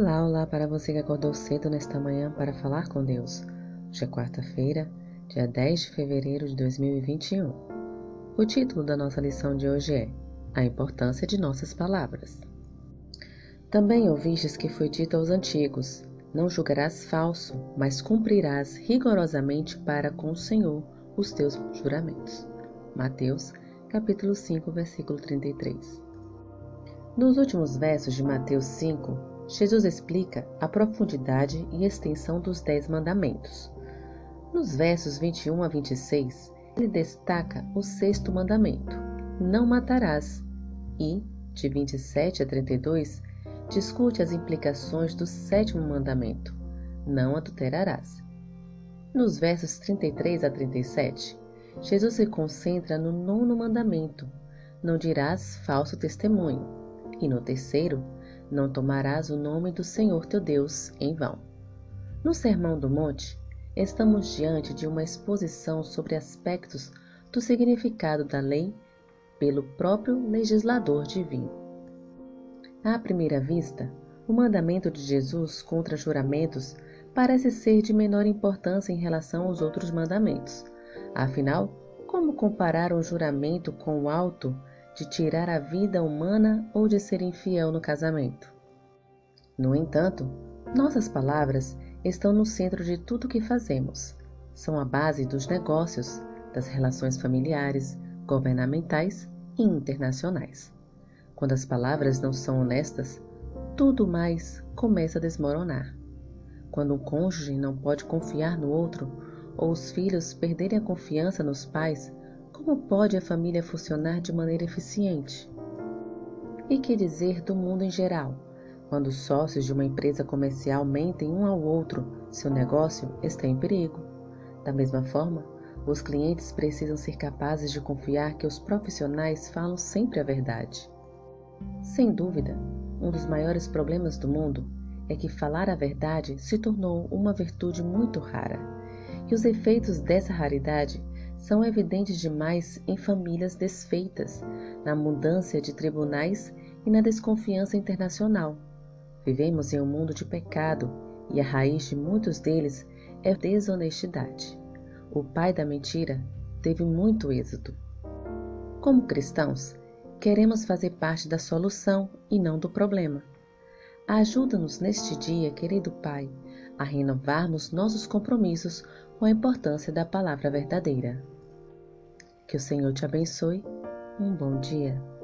Olá, olá para você que acordou cedo nesta manhã para falar com Deus. Hoje é quarta-feira, dia 10 de fevereiro de 2021. O título da nossa lição de hoje é A Importância de Nossas Palavras. Também ouvistes que foi dito aos antigos: Não julgarás falso, mas cumprirás rigorosamente para com o Senhor os teus juramentos. Mateus, capítulo 5, versículo 33. Nos últimos versos de Mateus 5, Jesus explica a profundidade e extensão dos Dez Mandamentos. Nos versos 21 a 26, ele destaca o sexto mandamento: Não matarás, e, de 27 a 32, discute as implicações do sétimo mandamento: Não adulterarás. Nos versos 33 a 37, Jesus se concentra no nono mandamento: Não dirás falso testemunho e no terceiro, não tomarás o nome do Senhor teu Deus em vão. No Sermão do Monte, estamos diante de uma exposição sobre aspectos do significado da lei pelo próprio legislador divino. À primeira vista, o mandamento de Jesus contra juramentos parece ser de menor importância em relação aos outros mandamentos. Afinal, como comparar um juramento com o alto de tirar a vida humana ou de ser infiel no casamento. No entanto, nossas palavras estão no centro de tudo o que fazemos. São a base dos negócios, das relações familiares, governamentais e internacionais. Quando as palavras não são honestas, tudo mais começa a desmoronar. Quando um cônjuge não pode confiar no outro, ou os filhos perderem a confiança nos pais, como pode a família funcionar de maneira eficiente? E que dizer do mundo em geral? Quando os sócios de uma empresa comercial mentem um ao outro, seu negócio está em perigo. Da mesma forma, os clientes precisam ser capazes de confiar que os profissionais falam sempre a verdade. Sem dúvida, um dos maiores problemas do mundo é que falar a verdade se tornou uma virtude muito rara, e os efeitos dessa raridade são evidentes demais em famílias desfeitas, na abundância de tribunais e na desconfiança internacional. Vivemos em um mundo de pecado e a raiz de muitos deles é desonestidade. O pai da mentira teve muito êxito. Como cristãos, queremos fazer parte da solução e não do problema. Ajuda-nos neste dia, querido Pai, a renovarmos nossos compromissos com a importância da palavra verdadeira. Que o Senhor te abençoe. Um bom dia.